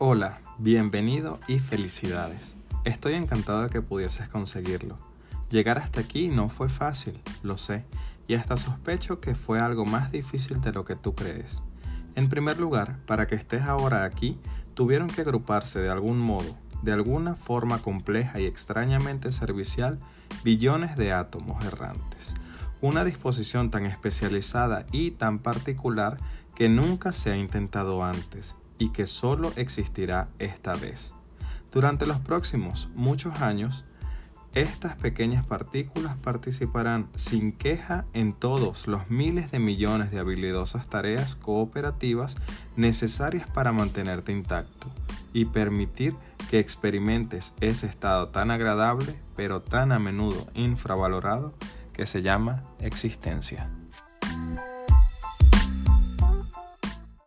Hola, bienvenido y felicidades. Estoy encantado de que pudieses conseguirlo. Llegar hasta aquí no fue fácil, lo sé, y hasta sospecho que fue algo más difícil de lo que tú crees. En primer lugar, para que estés ahora aquí, tuvieron que agruparse de algún modo, de alguna forma compleja y extrañamente servicial, billones de átomos errantes. Una disposición tan especializada y tan particular que nunca se ha intentado antes y que solo existirá esta vez. Durante los próximos muchos años, estas pequeñas partículas participarán sin queja en todos los miles de millones de habilidosas tareas cooperativas necesarias para mantenerte intacto y permitir que experimentes ese estado tan agradable pero tan a menudo infravalorado que se llama existencia.